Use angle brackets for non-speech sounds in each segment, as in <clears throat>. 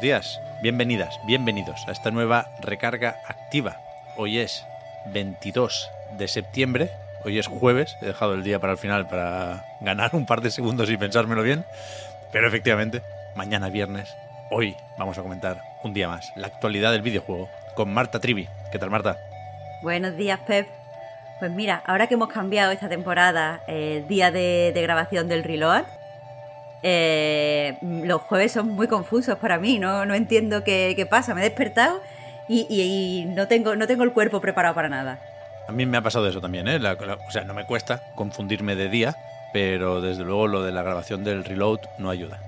Buenos días, bienvenidas, bienvenidos a esta nueva recarga activa. Hoy es 22 de septiembre, hoy es jueves, he dejado el día para el final para ganar un par de segundos y pensármelo bien, pero efectivamente, mañana viernes, hoy vamos a comentar un día más la actualidad del videojuego con Marta Trivi. ¿Qué tal Marta? Buenos días, Pep. Pues mira, ahora que hemos cambiado esta temporada el día de, de grabación del Reload, eh, los jueves son muy confusos para mí, no, no entiendo qué, pasa. Me he despertado y, no, tengo, no tengo el cuerpo preparado para nada. A mí me ha pasado eso también, ¿eh? O sea, no me cuesta confundirme de día, pero desde luego lo de la grabación del reload no ayuda.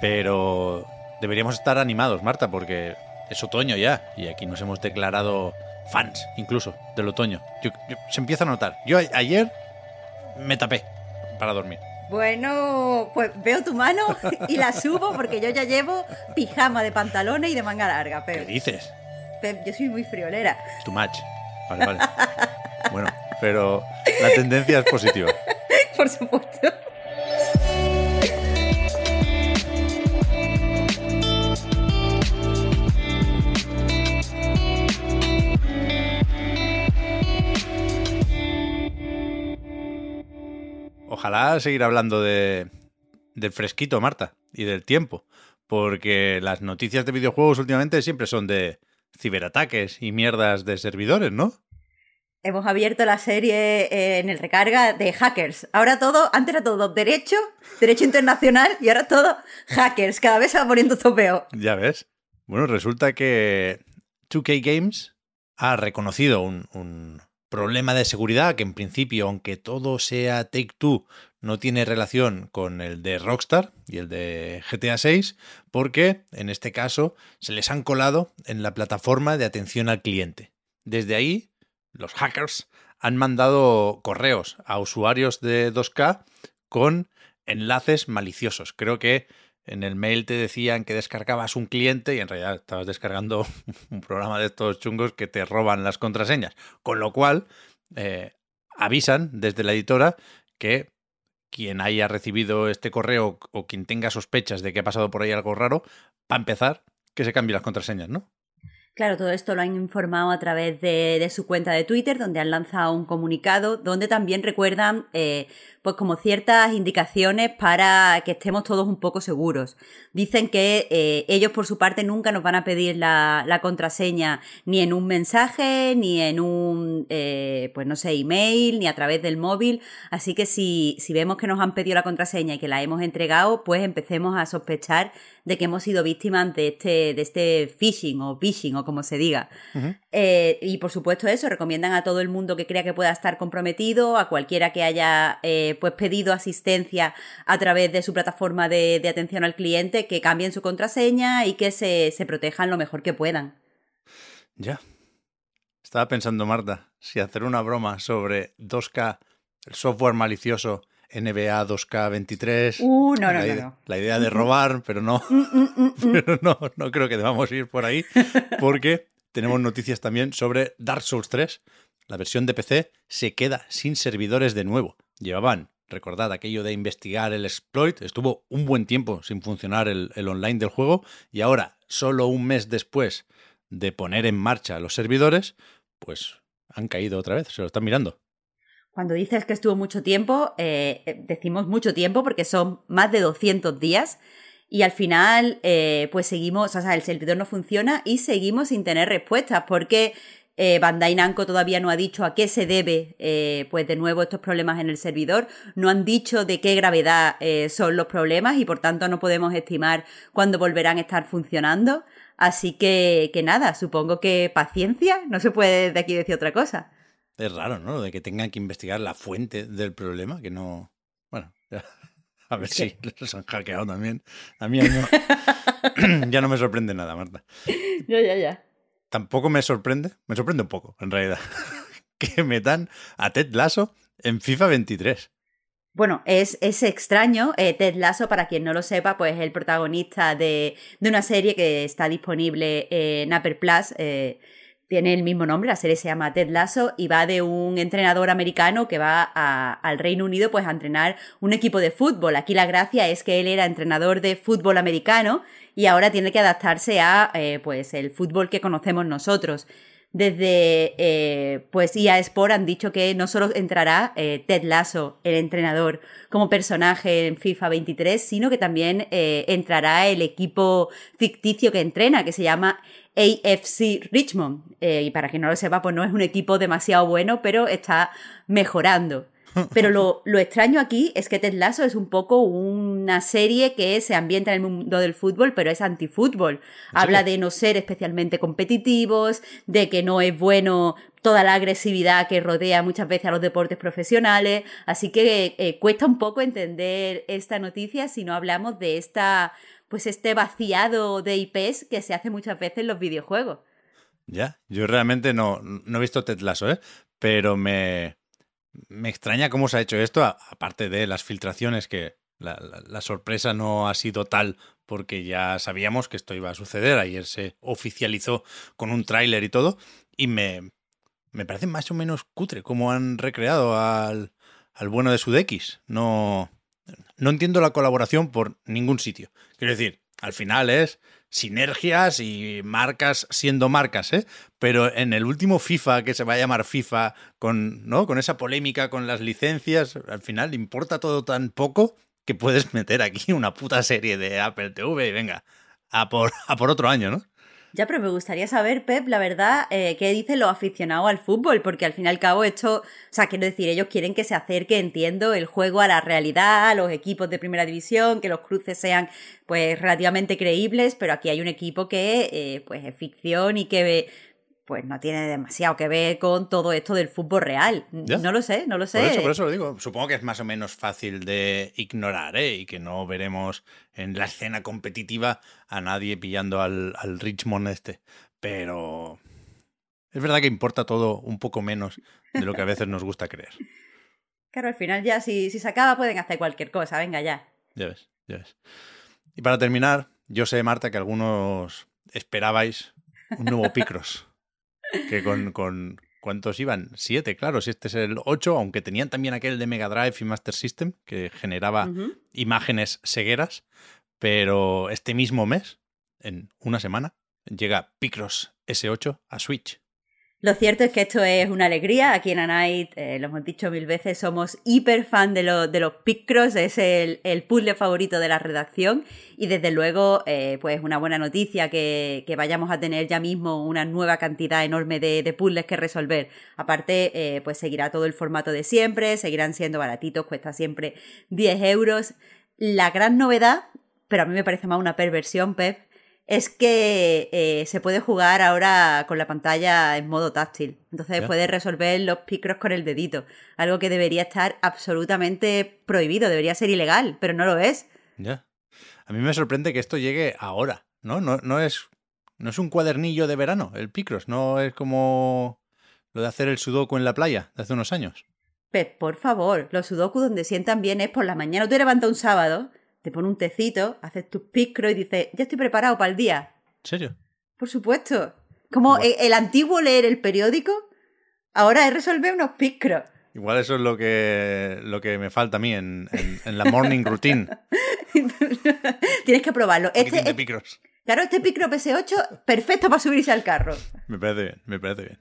Pero deberíamos estar animados, Marta, porque es otoño ya y aquí nos hemos declarado fans incluso del otoño. Yo- se empieza a notar. Yo ayer me tapé para dormir. Bueno, pues veo tu mano <laughs> y la subo porque yo ya llevo pijama de pantalones y de manga larga, ¿Qué Pep. dices? Pep, yo soy muy friolera. Too much. Vale, vale. Bueno, pero la tendencia es positiva. <laughs> Por supuesto. Ojalá seguir hablando de, del fresquito, Marta, y del tiempo, porque las noticias de videojuegos últimamente siempre son de ciberataques y mierdas de servidores, ¿no? Hemos abierto la serie eh, en el recarga de hackers. Ahora todo, antes era todo derecho, derecho internacional y ahora todo hackers. Cada vez se va poniendo todo peor. Ya ves. Bueno, resulta que 2K Games ha reconocido un, un problema de seguridad que en principio, aunque todo sea Take Two, no tiene relación con el de Rockstar y el de GTA 6, porque en este caso se les han colado en la plataforma de atención al cliente. Desde ahí, los hackers han mandado correos a usuarios de 2K con enlaces maliciosos. Creo que en el mail te decían que descargabas un cliente y en realidad estabas descargando <laughs> un programa de estos chungos que te roban las contraseñas. Con lo cual, eh, avisan desde la editora que quien haya recibido este correo o quien tenga sospechas de que ha pasado por ahí algo raro, para empezar, que se cambie las contraseñas, ¿no? Claro, todo esto lo han informado a través de, su cuenta de Twitter, donde han lanzado un comunicado, donde también recuerdan, eh, pues como ciertas indicaciones para que estemos todos un poco seguros. Dicen que eh, ellos por su parte nunca nos van a pedir la, la contraseña ni en un mensaje, ni en un, eh, pues no sé, email, ni a través del móvil. Así que si, si vemos que nos han pedido la contraseña y que la hemos entregado, pues empecemos a sospechar de que hemos sido víctimas de este, de este phishing o phishing o como se diga. Eh, y por supuesto eso, recomiendan a todo el mundo que crea que pueda estar comprometido, a cualquiera que haya eh, pues pedido asistencia a través de su plataforma de, de atención al cliente, que cambien su contraseña y que se, se protejan lo mejor que puedan. Ya. Estaba pensando, Marta, si hacer una broma sobre 2K, el software malicioso NBA 2K23. Uh, no, no, la, no, ide- no. la idea de robar, pero no, Mm, mm, mm, <laughs> pero no, no creo que debamos ir por ahí, porque tenemos noticias también sobre Dark Souls 3. La versión de PC se queda sin servidores de nuevo. Llevaban, recordad aquello de investigar el exploit, estuvo un buen tiempo sin funcionar el, el online del juego y ahora, solo un mes después de poner en marcha los servidores, pues han caído otra vez, se lo están mirando. Cuando dices que estuvo mucho tiempo, eh, eh, decimos mucho tiempo porque son más de 200 días y al final eh, pues seguimos, o sea, el servidor no funciona y seguimos sin tener respuestas porque eh, Bandai Namco todavía no ha dicho a qué se debe eh, pues de nuevo estos problemas en el servidor, no han dicho de qué gravedad eh, son los problemas y por tanto no podemos estimar cuándo volverán a estar funcionando. Así que, que nada, supongo que paciencia, no se puede de aquí decir otra cosa. Es raro, ¿no? De que tengan que investigar la fuente del problema, que no... Bueno, <laughs> A ver si <laughs> los han hackeado también. A mí <laughs> <clears throat> ya no me sorprende nada, Marta. Ya, ya, ya. Tampoco me sorprende, me sorprende un poco, en realidad, que metan a Ted Lasso en FIFA 23. Bueno, es, es extraño. Eh, Ted Lasso, para quien no lo sepa, pues es el protagonista de, de una serie que está disponible en Apple Plus. Eh, tiene el mismo nombre, la serie se llama Ted Lasso y va de un entrenador americano que va al Reino Unido pues a entrenar un equipo de fútbol. Aquí la gracia es que él era entrenador de fútbol americano y ahora tiene que adaptarse a eh, pues el fútbol que conocemos nosotros. Desde eh, pues EA Sport han dicho que no solo entrará eh, Ted Lasso, el entrenador, como personaje en FIFA 23, sino que también eh, entrará el equipo ficticio que entrena, que se llama AFC Richmond. Eh, y para quien no lo sepa, pues no es un equipo demasiado bueno, pero está mejorando. Pero lo, lo, extraño aquí es que Ted Lasso es un poco una serie que se ambienta en el mundo del fútbol, pero es antifútbol. Habla de no ser especialmente competitivos, de que no es bueno toda la agresividad que rodea muchas veces a los deportes profesionales. Así que eh, cuesta un poco entender esta noticia si no hablamos de esta, pues este vaciado de IPs que se hace muchas veces en los videojuegos. Ya, yo realmente no, no he visto Ted Lasso, ¿eh? pero me, me extraña cómo se ha hecho esto, aparte de las filtraciones que la, sorpresa no ha sido tal porque ya sabíamos que esto iba a suceder. Ayer se oficializó con un tráiler y todo. Y me, me parece más o menos cutre cómo han recreado al, al bueno de Sudekis. No, no entiendo la colaboración por ningún sitio. Quiero decir, al final es sinergias y marcas siendo marcas, ¿eh? Pero en el último FIFA, que se va a llamar FIFA, con, ¿no? con esa polémica con las licencias, al final importa todo tan poco que puedes meter aquí una puta serie de Apple TV y venga, a por, <laughs> a por otro año, ¿no? Ya, pero me gustaría saber, Pep, la verdad, eh, qué dicen los aficionados al fútbol, porque al fin y al cabo esto, o sea, quiero decir, ellos quieren que se acerque, entiendo, el juego a la realidad, a los equipos de primera división, que los cruces sean, pues, relativamente creíbles, pero aquí hay un equipo que, eh, pues, es ficción y que pues no tiene demasiado que ver con todo esto del fútbol real. No lo sé, no lo sé. Por eso, por eso lo digo. Supongo que es más o menos fácil de ignorar, ¿eh? Y que no veremos en la escena competitiva a nadie pillando al, Richmond este. Pero es verdad que importa todo un poco menos de lo que a veces nos gusta creer. <laughs> Claro, al final ya si, si se acaba pueden hacer cualquier cosa, venga ya. Ya ves, ya ves. Y para terminar, yo sé, Marta, que algunos esperabais un nuevo Picross que con, con ¿Cuántos iban? Siete, claro, si este es el 8, aunque tenían también aquel de Mega Drive y Master System, que generaba imágenes cegueras, pero este mismo mes, en una semana, llega Picross S8 a Switch. Lo cierto es que esto es una alegría. Aquí en Anite, eh, lo hemos dicho mil veces, somos hiper fan de, de los Picross, es el, el, puzzle favorito de la redacción. Y desde luego, eh, pues una buena noticia que, vayamos a tener ya mismo una nueva cantidad enorme de, de puzzles que resolver. Aparte, eh, pues seguirá todo el formato de siempre, seguirán siendo baratitos, cuesta siempre 10 euros. La gran novedad, pero a mí me parece más una perversión, Pep, es que eh, se puede jugar ahora con la pantalla en modo táctil. Entonces puedes resolver los picros con el dedito. Algo que debería estar absolutamente prohibido, debería ser ilegal, pero no lo es. Ya. A mí me sorprende que esto llegue ahora, ¿no? No, no, es, no es un cuadernillo de verano, el picros, no es como lo de hacer el sudoku en la playa de hace unos años. Pues por favor, los sudoku donde sientan bien es por la mañana. Tú te levantas un sábado te pone un tecito, haces tus picros y dices, ya estoy preparado para el día. ¿En serio? Por supuesto. Como el, antiguo leer el periódico, ahora es resolver unos picros. Igual eso es lo que, lo que me falta a mí en, la morning routine. <laughs> Tienes que probarlo. Este, de picros. Claro, este picro PS8, perfecto para subirse al carro. Me parece bien, me parece bien.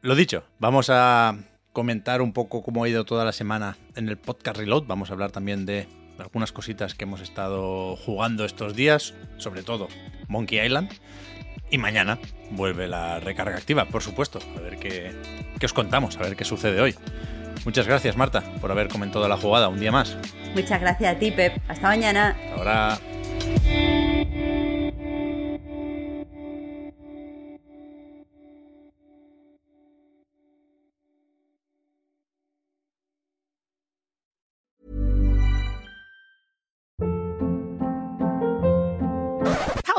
Lo dicho, vamos a comentar un poco cómo ha ido toda la semana en el podcast Reload. Vamos a hablar también de algunas cositas que hemos estado jugando estos días, sobre todo Monkey Island. Y mañana vuelve la recarga activa, por supuesto. A ver qué, qué os contamos, a ver qué sucede hoy. Muchas gracias, Marta, por haber comentado la jugada un día más. Muchas gracias a ti, Pep. Hasta mañana. Hasta ahora.